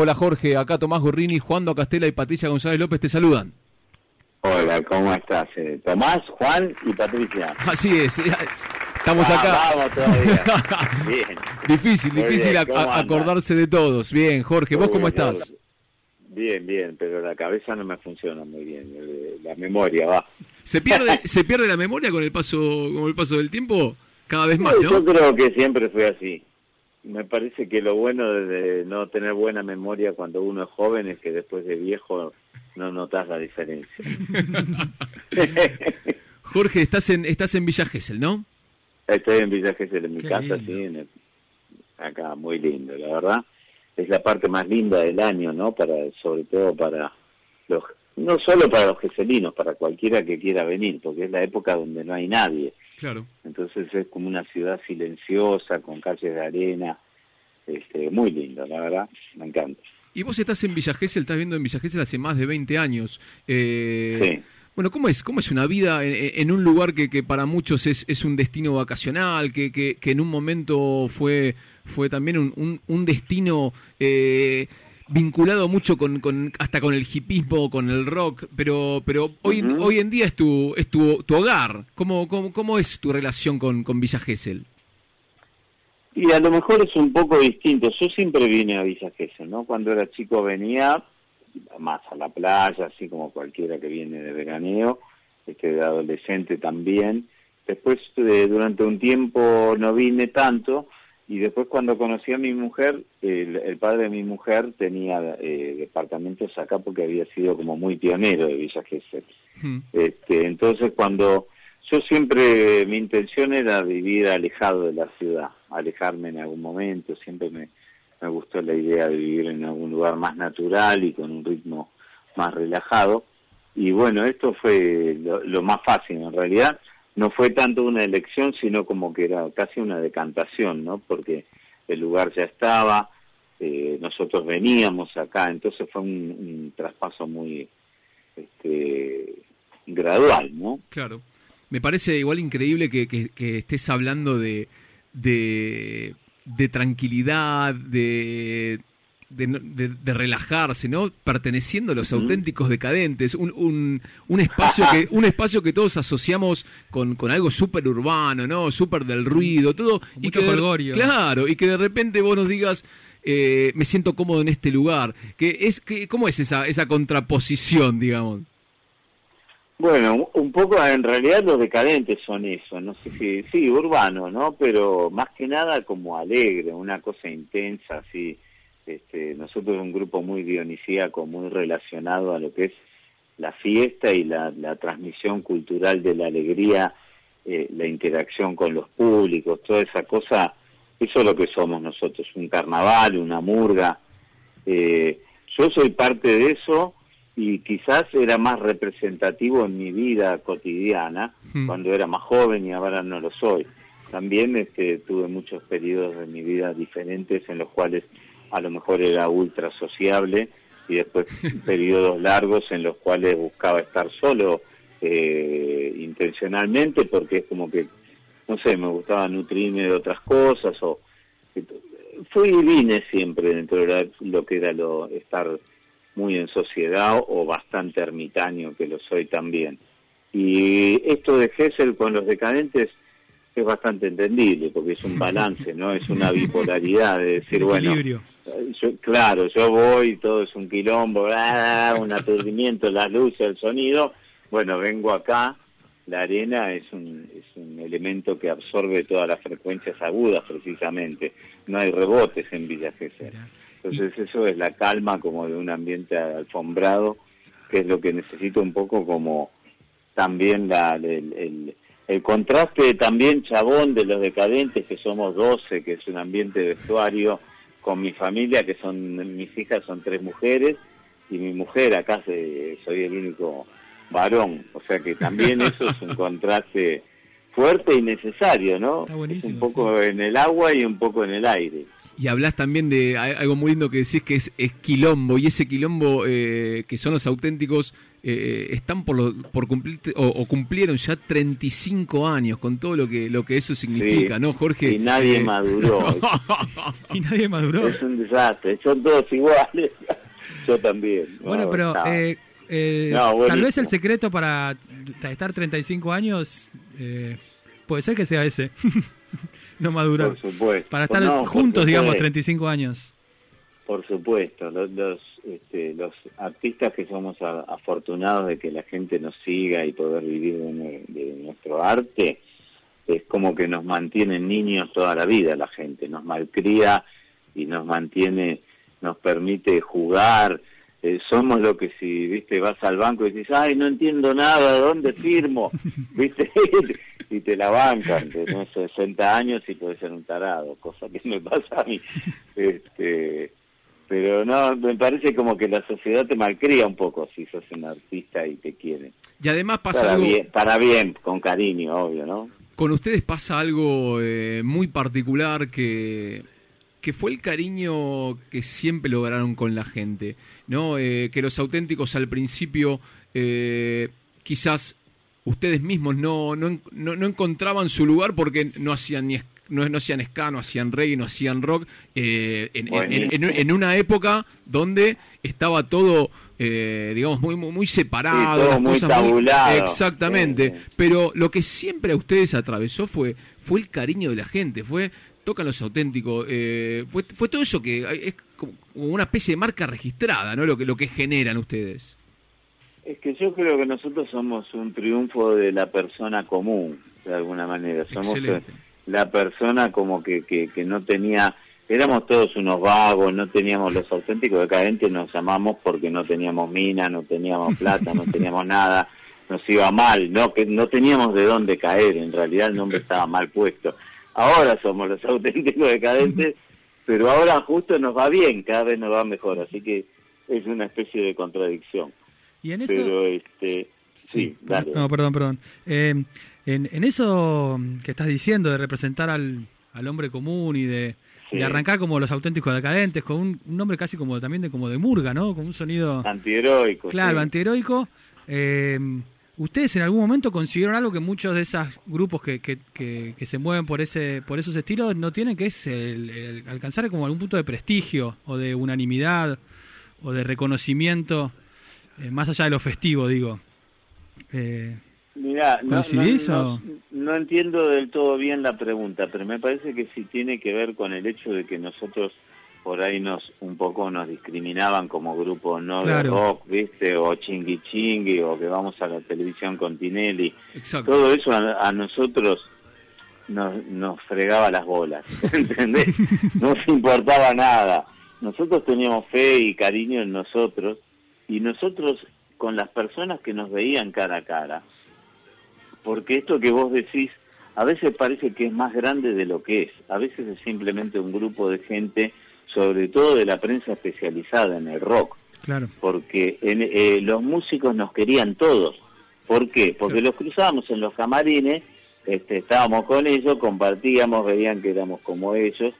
Hola Jorge, acá Tomás Gorrini, Juan Castela y Patricia González López te saludan. Hola, ¿cómo estás? Eh, Tomás, Juan y Patricia. Así es, eh, estamos Ah, acá. Vamos todavía. Bien. Difícil, Muy difícil acordarse de todos. Bien, Jorge, ¿vos cómo estás? Bien, bien, pero la cabeza no me funciona muy bien. La memoria va. ¿Se pierde, ¿Se pierde la memoria con el paso con el paso del tiempo? Cada vez más, Yo creo que siempre fue así. Me parece que lo bueno de no tener buena memoria cuando uno es joven es que después de viejo no notas la diferencia. Jorge, estás en estás en Villa Gesell, ¿no? Estoy en Villa Gesell, en mi Qué casa, lindo. sí, en el- acá, muy lindo, la verdad. Es la parte más linda del año, ¿no? Para, sobre todo para los, no solo para los geselinos, para cualquiera que quiera venir, porque es la época donde no hay nadie. Claro. Entonces es como una ciudad silenciosa, con calles de arena, este, muy lindo, la verdad, me encanta. Y vos estás en Villa Gesell, estás viendo en Villa Gesell hace más de 20 años. Eh, Sí. Bueno, ¿cómo es, cómo es una vida en, en un lugar que, que para muchos es, es un destino vacacional, que, que, que en un momento fue, fue también un, un, un destino eh, vinculado mucho con, con hasta con el hipismo, con el rock, pero pero hoy, hoy en día es tu es tu, tu hogar. ¿Cómo, cómo, ¿Cómo es tu relación con, con Villa Gesell? Y a lo mejor es un poco distinto. Yo siempre vine a Villa Gesell, ¿no? Cuando era chico venía más a la playa, así como cualquiera que viene de veraneo, este de adolescente también. Después, eh, durante un tiempo no vine tanto, y después cuando conocí a mi mujer, el, el padre de mi mujer tenía eh, departamentos acá porque había sido como muy pionero de Villa Gesell. Hmm. Este, entonces cuando yo siempre mi intención era vivir alejado de la ciudad, alejarme en algún momento, siempre me, me gustó la idea de vivir en algún lugar más natural y con un ritmo más relajado. Y bueno, esto fue lo, lo más fácil en realidad. No fue tanto una elección, sino como que era casi una decantación, ¿no? Porque el lugar ya estaba, eh, nosotros veníamos acá, entonces fue un, traspaso muy este, gradual, ¿no? Claro. Me parece igual increíble que, que- estés hablando de, de tranquilidad, de, de, no- de- de relajarse, ¿no? Perteneciendo a los auténticos decadentes, un, un, un espacio que un espacio que todos asociamos con, con algo súper urbano, ¿no? Súper del ruido, todo. Con y mucho que de- claro, y que de repente vos nos digas, eh, me siento cómodo en este lugar. Que es, que, ¿Cómo es esa, esa contraposición, digamos? Bueno, un poco en realidad los decadentes son eso, no sé si, sí, urbano, ¿no? Pero más que nada como alegre, una cosa intensa, así. Este, nosotros un grupo muy dionisíaco, muy relacionado a lo que es la fiesta y la, la transmisión cultural de la alegría, eh, la interacción con los públicos, toda esa cosa, eso es lo que somos nosotros, un carnaval, una murga. Eh, yo soy parte de eso y quizás era más representativo en mi vida cotidiana Hmm. cuando era más joven y ahora no lo soy. También este, tuve muchos periodos de mi vida diferentes en los cuales a lo mejor era ultra sociable y después periodos largos en los cuales buscaba estar solo eh, intencionalmente porque es como que, no sé, me gustaba nutrirme de otras cosas o fui y vine siempre dentro de lo que era lo estar muy en sociedad o bastante ermitaño, que lo soy también. Y esto de Hessel con los decadentes es bastante entendible, porque es un balance, ¿no? Es una bipolaridad de decir, bueno, eh, yo- claro, yo voy, todo es un quilombo, ¡ah! un aturdimiento, las luces, el sonido. Bueno, vengo acá, la arena es un, es un elemento que absorbe todas las frecuencias agudas, precisamente. No hay rebotes en Villa Gesell. Entonces eso es la calma como de un ambiente alfombrado, que es lo que necesito un poco como también la, el, el- el contraste también chabón de los decadentes, que somos 12, que es un ambiente de vestuario, con mi familia, que son mis hijas son tres mujeres, y mi mujer acá se- soy el único varón. O sea que también eso es un contraste fuerte y necesario, ¿no? Está buenísimo, un poco en el agua y un poco en el aire. Y hablas también de algo muy lindo que decís que es, quilombo, y ese quilombo eh, que son los auténticos eh, están por, por cumplir o, cumplieron ya 35 años con todo lo que lo que eso significa, ¿no, Jorge? Y nadie eh, maduró. y nadie maduró. Es un desastre, son todos iguales. Yo también. Bueno, pero tal vez el secreto para estar 35 años puede ser que sea ese. no madurar. Por supuesto. Para estar juntos, digamos, 35 años. Por supuesto, los, los, este, los artistas que somos afortunados de que la gente nos siga y poder vivir de, nuestro arte, es como que nos mantienen niños toda la vida la gente, nos malcría y nos mantiene, nos permite jugar, eh, somos lo que si, viste, vas al banco y dices, ay, no entiendo nada, ¿dónde firmo? ¿Viste? y te la bancan, tenés 60 años y puedes ser un tarado, cosa que me pasa a mí. Este, pero no, me parece como que la sociedad te malcría un poco si sos un artista y te quiere. Y además pasa para algo... Bien, para bien, con cariño, obvio, ¿no? Con ustedes pasa algo eh, muy particular que, que fue el cariño que siempre lograron con la gente, ¿no? Eh, que los auténticos al principio eh, quizás ustedes mismos no, no, no, encontraban su lugar porque no hacían ni no, no hacían ska, no hacían reggae, no hacían rock, eh, en, en, una época donde estaba todo, eh, digamos, muy, muy, separado, muy tabulado. exactamente, pero lo que siempre a ustedes atravesó fue, fue el cariño de la gente, fue tocan los auténticos, eh, fue, fue todo eso que es como una especie de marca registrada, ¿no? Lo que, lo que generan ustedes. Es que yo creo que nosotros somos un triunfo de la persona común, de alguna manera. Somos la persona como que, que, que, no tenía, éramos todos unos vagos, no teníamos los auténticos decadentes, nos amamos porque no teníamos mina, no teníamos plata, no teníamos nada, nos iba mal, no que no teníamos de dónde caer, en realidad el nombre estaba mal puesto. Ahora somos los auténticos decadentes, pero ahora justo nos va bien, cada vez nos va mejor, así que es una especie de contradicción. Y en eso... Pero este... Sí, dale. No, perdón, perdón. Eh, en, en, eso que estás diciendo de representar al, al hombre común y de, arrancar como los auténticos decadentes, con un, nombre casi como también de como de murga, ¿no? Con un sonido... Antiheroico. Claro, antiheroico. Eh, ¿Ustedes en algún momento consiguieron algo que muchos de esos grupos que, que, que, se mueven por ese por esos estilos no tienen, que es el, alcanzar como algún punto de prestigio o de unanimidad o de reconocimiento eh, más allá de lo festivo, digo. Eh, Mira, no, no, entiendo del todo bien la pregunta, pero me parece que sí tiene que ver con el hecho de que nosotros por ahí nos un poco nos discriminaban como grupo no de rock, ¿viste? O chingui chingui, o que vamos a la televisión con Tinelli. Todo eso a, nosotros nos, nos fregaba las bolas, ¿entendés? no nos importaba nada. Nosotros teníamos fe y cariño en nosotros y nosotros con las personas que nos veían cara a cara, porque esto que vos decís a veces parece que es más grande de lo que es, a veces es simplemente un grupo de gente, sobre todo de la prensa especializada en el rock, claro. porque en, eh, los músicos nos querían todos, ¿por qué? Porque los cruzábamos en los camarines, este, estábamos con ellos, compartíamos, veían que éramos como ellos,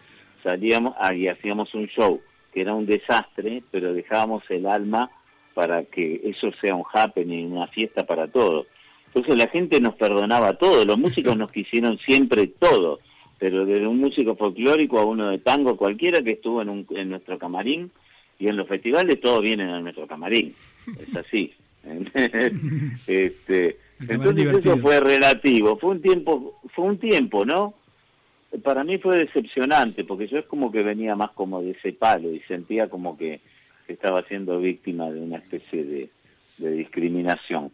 salíamos ah, y hacíamos un show que era un desastre, pero dejábamos el alma para que eso sea un happening, una fiesta para todos. Entonces la gente nos perdonaba todo, los músicos nos quisieron siempre todo, pero desde un músico folclórico a uno de tango, cualquiera que estuvo en, un, en nuestro camarín, y en los festivales todos vienen a nuestro camarín, es así. este, entonces eso fue relativo, fue un tiempo, fue un tiempo, ¿no? Para mí fue decepcionante, porque yo es como que venía más como de ese palo y sentía como que estaba siendo víctima de una especie de, discriminación.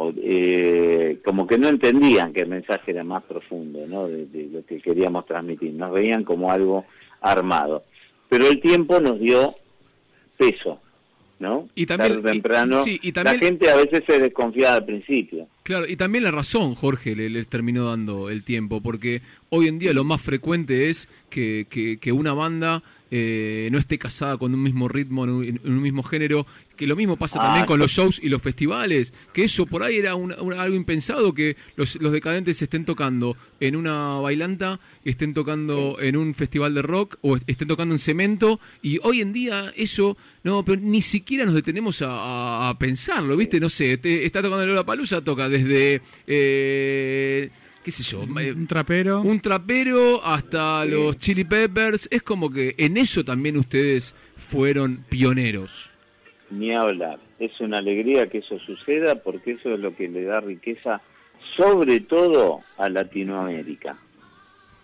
O, eh, como que no entendían que el mensaje era más profundo ¿no? De, lo que queríamos transmitir. Nos veían como algo armado. Pero el tiempo nos dio peso. ¿no? Y también, temprano, la gente a veces se desconfía al principio. Claro, y también la razón, Jorge, les le terminó dando el tiempo, porque hoy en día lo más frecuente es que, que, una banda eh, no esté casada con un mismo ritmo, en un, mismo género, que lo mismo pasa también ah, con los shows y los festivales, que eso por ahí era algo impensado, que los, los decadentes estén tocando en una bailanta, estén tocando en un festival de rock o estén tocando en cemento, y hoy en día eso, no, pero ni siquiera nos detenemos a, pensarlo, ¿viste? No sé, está tocando Lola Palusa, toca desde... Eh, qué sé yo, un trapero. Un trapero hasta los Chili Peppers. Es como que en eso también ustedes fueron pioneros. Ni hablar. Es una alegría que eso suceda porque eso es lo que le da riqueza, sobre todo a Latinoamérica.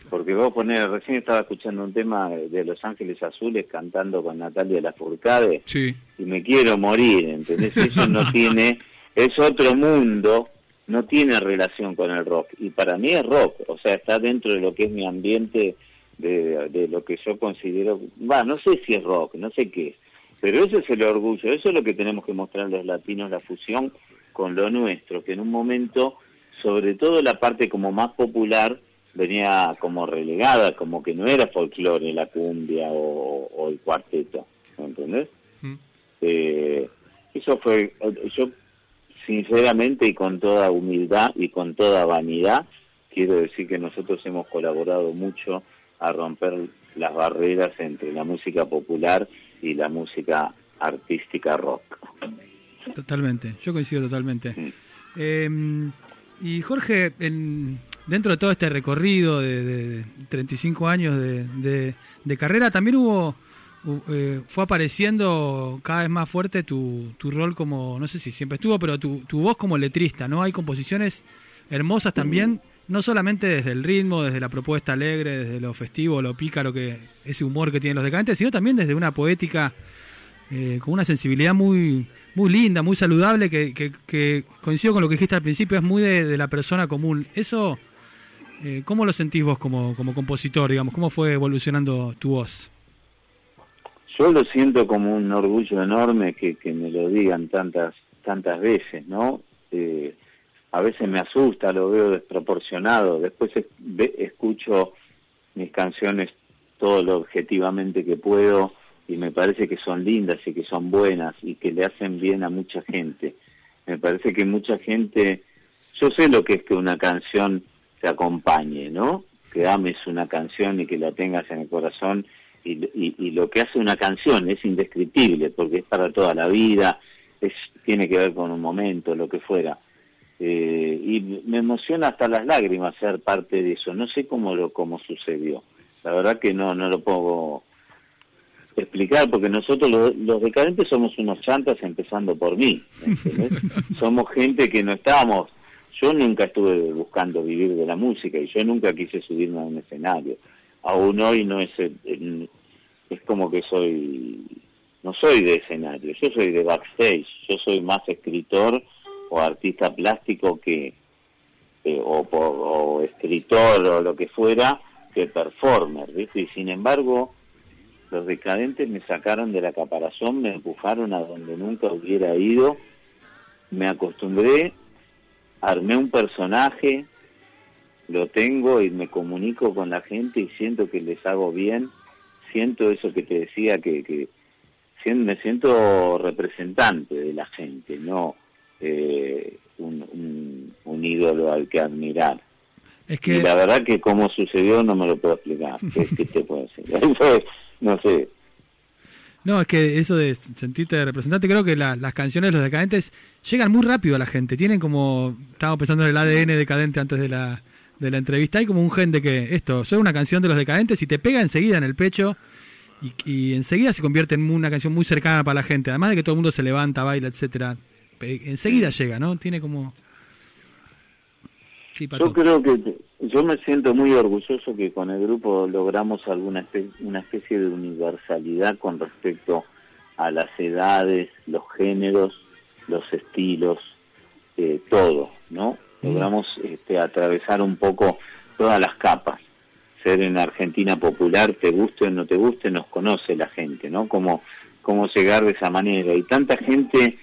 Porque vos poner, recién estaba escuchando un tema de Los Ángeles Azules cantando con Natalia Lafourcade sí. y me quiero morir, ¿entendés? Eso no tiene, es otro mundo no tiene relación con el rock. Y para mí es rock, o sea, está dentro de lo que es mi ambiente, de, de lo que yo considero, va, no sé si es rock, no sé qué es, pero ese es el orgullo, eso es lo que tenemos que mostrar los latinos, la fusión con lo nuestro, que en un momento, sobre todo la parte como más popular, venía como relegada, como que no era folclore, la cumbia o, el cuarteto, ¿entendés? Mm. Eh, eso fue, yo sinceramente y con toda humildad y con toda vanidad, quiero decir que nosotros hemos colaborado mucho a romper las barreras entre la música popular y la música artística rock. Totalmente, yo coincido totalmente. Em, y Jorge, en, dentro de todo este recorrido de, 35 años de, de, carrera, también hubo eh, fue apareciendo cada vez más fuerte tu, tu rol como, no sé si siempre estuvo, pero tu, voz como letrista, ¿no? Hay composiciones hermosas también, no solamente desde el ritmo, desde la propuesta alegre, desde lo festivo, lo pícaro, que ese humor que tienen los decadentes, sino también desde una poética eh, con una sensibilidad muy muy linda, muy saludable, que, que, coincido con lo que dijiste al principio, es muy de, la persona común. Eso, eh, ¿cómo lo sentís vos como, como compositor, digamos? ¿Cómo fue evolucionando tu voz? Yo lo siento como un orgullo enorme que, que me lo digan tantas tantas veces, ¿no? Eh, a veces me asusta, lo veo desproporcionado, después escucho mis canciones todo lo objetivamente que puedo y me parece que son lindas y que son buenas y que le hacen bien a mucha gente. Me parece que mucha gente, yo sé lo que es que una canción te acompañe, ¿no? Que ames una canción y que la tengas en el corazón y, lo que hace una canción es indescriptible porque es para toda la vida, es, tiene que ver con un momento, lo que fuera. Eh, y me emociona hasta las lágrimas ser parte de eso. No sé cómo lo cómo sucedió. La verdad que no no lo puedo explicar porque nosotros los, decadentes somos unos chantas empezando por mí. somos gente que no estábamos. Yo nunca estuve buscando vivir de la música y yo nunca quise subirme a un escenario aún hoy no es es como que soy no soy de escenario yo soy de backstage yo soy más escritor o artista plástico que o, o, escritor o lo que fuera que performer ¿viste? y sin embargo los decadentes me sacaron de la caparazón me empujaron a donde nunca hubiera ido me acostumbré armé un personaje lo tengo y me comunico con la gente y siento que les hago bien, siento eso que te decía, que, que me siento representante de la gente, no eh, un, un, ídolo al que admirar. Es que... Y la verdad que cómo sucedió no me lo puedo explicar. ¿Qué, te puedo decir? Eso no sé. No, es que eso de sentirte representante, creo que las canciones de los decadentes llegan muy rápido a la gente. Tienen como, estábamos pensando en el ADN decadente antes de la, de la entrevista, hay como un gen de que esto, soy una canción de los decadentes y te pega enseguida en el pecho y, enseguida se convierte en una canción muy cercana para la gente, además de que todo el mundo se levanta, baila, etcétera Enseguida llega, ¿no? Tiene como... yo creo que yo me siento muy orgulloso que con el grupo logramos alguna especie, una especie de universalidad con respecto a las edades, los géneros, los estilos, eh, todo, ¿no? Logramos este, atravesar un poco todas las capas. Ser en Argentina popular, te guste o no te guste, nos conoce la gente, ¿no? Cómo, cómo llegar de esa manera. Y tanta gente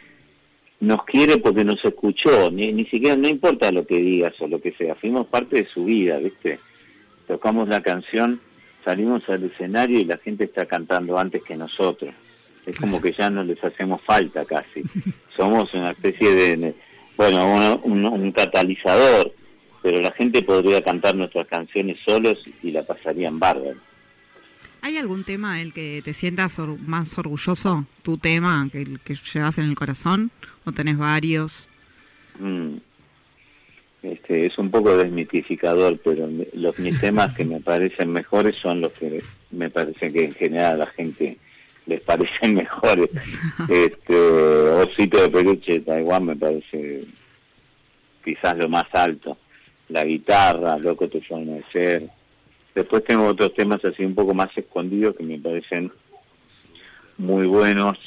nos quiere porque nos escuchó, ni, ni siquiera, no importa lo que digas o lo que sea, fuimos parte de su vida, ¿viste? Tocamos la canción salimos al escenario y la gente está cantando antes que nosotros. Es como que ya no les hacemos falta casi. Somos una especie de, bueno, un, catalizador, pero la gente podría cantar nuestras canciones solos y la pasarían bárbaro. ¿Hay algún tema del que te sientas más orgulloso, tu tema, que, que llevas en el corazón? ¿O tenés varios? Mm. Este, es un poco desmitificador, pero los mis temas que me parecen mejores son los que me parece que en general la gente les parecen mejores. Este, Osito de Peluche de Taiwán me parece quizás lo más alto. La guitarra, Loco tu forma de ser. Después tengo otros temas así un poco más escondidos que me parecen muy buenos,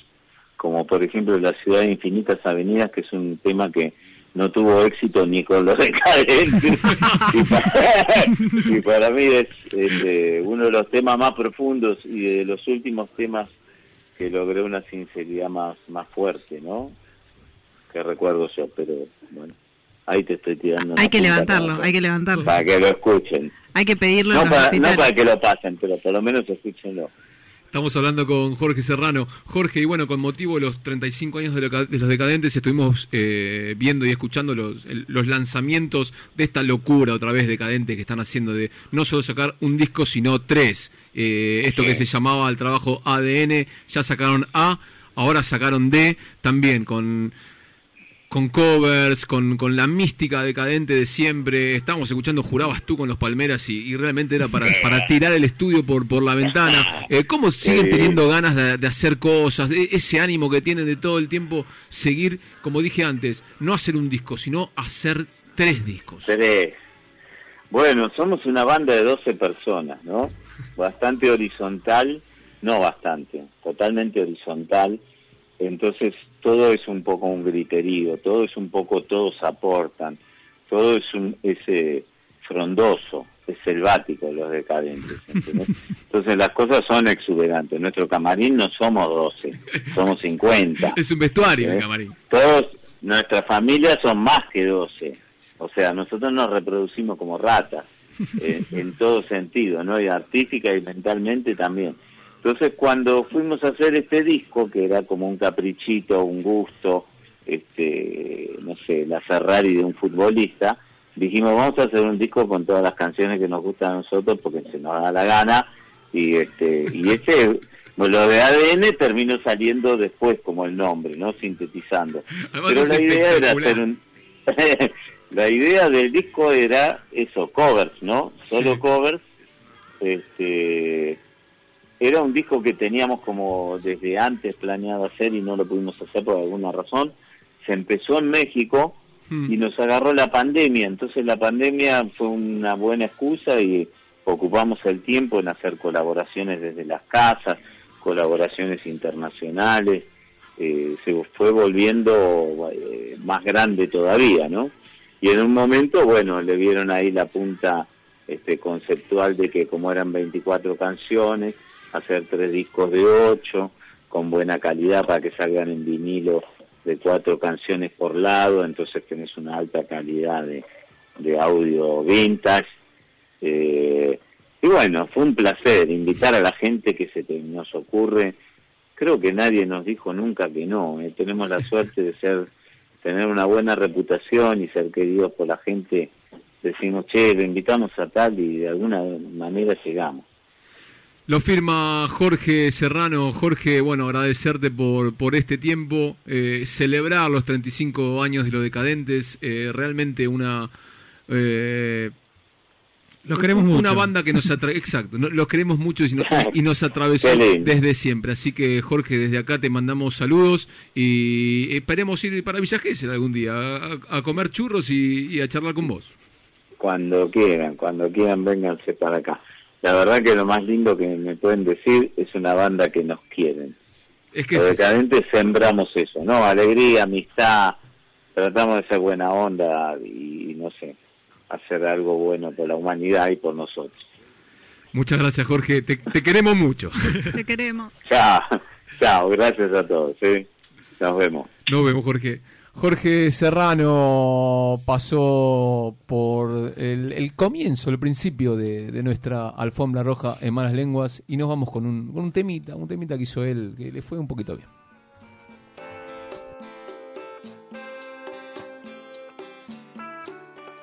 como por ejemplo La ciudad de infinitas avenidas, que es un tema que no tuvo éxito ni con los decadentes. y, para, mí es, eh, uno de los temas más profundos y de los últimos temas que logré una sinceridad más, más fuerte, ¿no? Que recuerdo yo, pero bueno, ahí te estoy tirando. Hay que levantarlo, hay que levantarlo. Para que lo escuchen. Hay que pedirlo. No, para, no para que lo pasen, pero por lo menos escúchenlo. Estamos hablando con Jorge Serrano. Jorge, y bueno, con motivo de los 35 años de, los decadentes, estuvimos eh, viendo y escuchando los, los, lanzamientos de esta locura otra vez decadente que están haciendo de no solo sacar un disco, sino tres. Eh, esto que se llamaba el trabajo ADN, ya sacaron A, ahora sacaron D, también con con covers, con, con, la mística decadente de siempre. Estábamos escuchando Jurabas tú con los Palmeras y, realmente era para, para, tirar el estudio por, por la ventana. Eh, ¿Cómo siguen teniendo ganas de, hacer cosas? E, ese ánimo que tienen de todo el tiempo seguir, como dije antes, no hacer un disco, sino hacer tres discos. Tres. Bueno, somos una banda de 12 personas, ¿no? Bastante horizontal, no bastante, totalmente horizontal. Entonces todo es un poco un griterío, todo es un poco, todos aportan, todo es un ese frondoso, es selvático los decadentes. Entonces las cosas son exuberantes. Nuestro camarín no somos 12, somos 50. Es un vestuario el camarín. Todos, nuestras familias son más que 12. O sea, nosotros nos reproducimos como ratas, eh, en todo sentido, ¿no? Y artística y mentalmente también. Entonces cuando fuimos a hacer este disco, que era como un caprichito, un gusto, este, no sé, la Ferrari de un futbolista, dijimos vamos a hacer un disco con todas las canciones que nos gustan a nosotros porque se nos da la gana y este y ese lo de ADN terminó saliendo después como el nombre, ¿no? Sintetizando. Pero la idea era hacer un la idea del disco era eso, covers, ¿no? Solo covers este era un disco que teníamos como desde antes planeado hacer y no lo pudimos hacer por alguna razón. Se empezó en México hmm. y nos agarró la pandemia, entonces la pandemia fue una buena excusa y ocupamos el tiempo en hacer colaboraciones desde las casas, colaboraciones internacionales, eh, se fue volviendo eh, más grande todavía, ¿no? Y en un momento, bueno, le vieron ahí la punta este, conceptual de que como eran 24 canciones, hacer tres discos de ocho, con buena calidad para que salgan en vinilo de cuatro canciones por lado, entonces tenés una alta calidad de, audio vintage. Eh, y bueno, fue un placer invitar a la gente que se nos ocurre. Creo que nadie nos dijo nunca que no. Eh. Tenemos la suerte de ser, tener una buena reputación y ser queridos por la gente. Decimos, che, lo invitamos a tal y de alguna manera llegamos. Lo firma Jorge Serrano. Jorge, bueno, agradecerte por, por este tiempo, eh, celebrar los 35 años de los decadentes, eh, realmente una... Eh, los queremos mucho. Una banda que nos atrae, exacto, los queremos mucho y, nos atravesó desde siempre. Así que Jorge, desde acá te mandamos saludos y esperemos ir para Villa Gesell algún día a, comer churros y, y a charlar con vos. Cuando quieran, cuando quieran, vénganse para acá la verdad que lo más lindo que me pueden decir es una banda que nos quieren. Es que Los decadentes sembramos eso, ¿no? Alegría, amistad, tratamos de ser buena onda y, no sé, hacer algo bueno por la humanidad y por nosotros. Muchas gracias, Jorge. Te, queremos mucho. Te queremos. Chao, chao. Gracias a todos. ¿sí? Nos vemos. Nos vemos, Jorge. Jorge Serrano pasó por el, el comienzo, el principio de, de nuestra alfombra roja en malas lenguas y nos vamos con un, con un temita, un temita que hizo él, que le fue un poquito bien.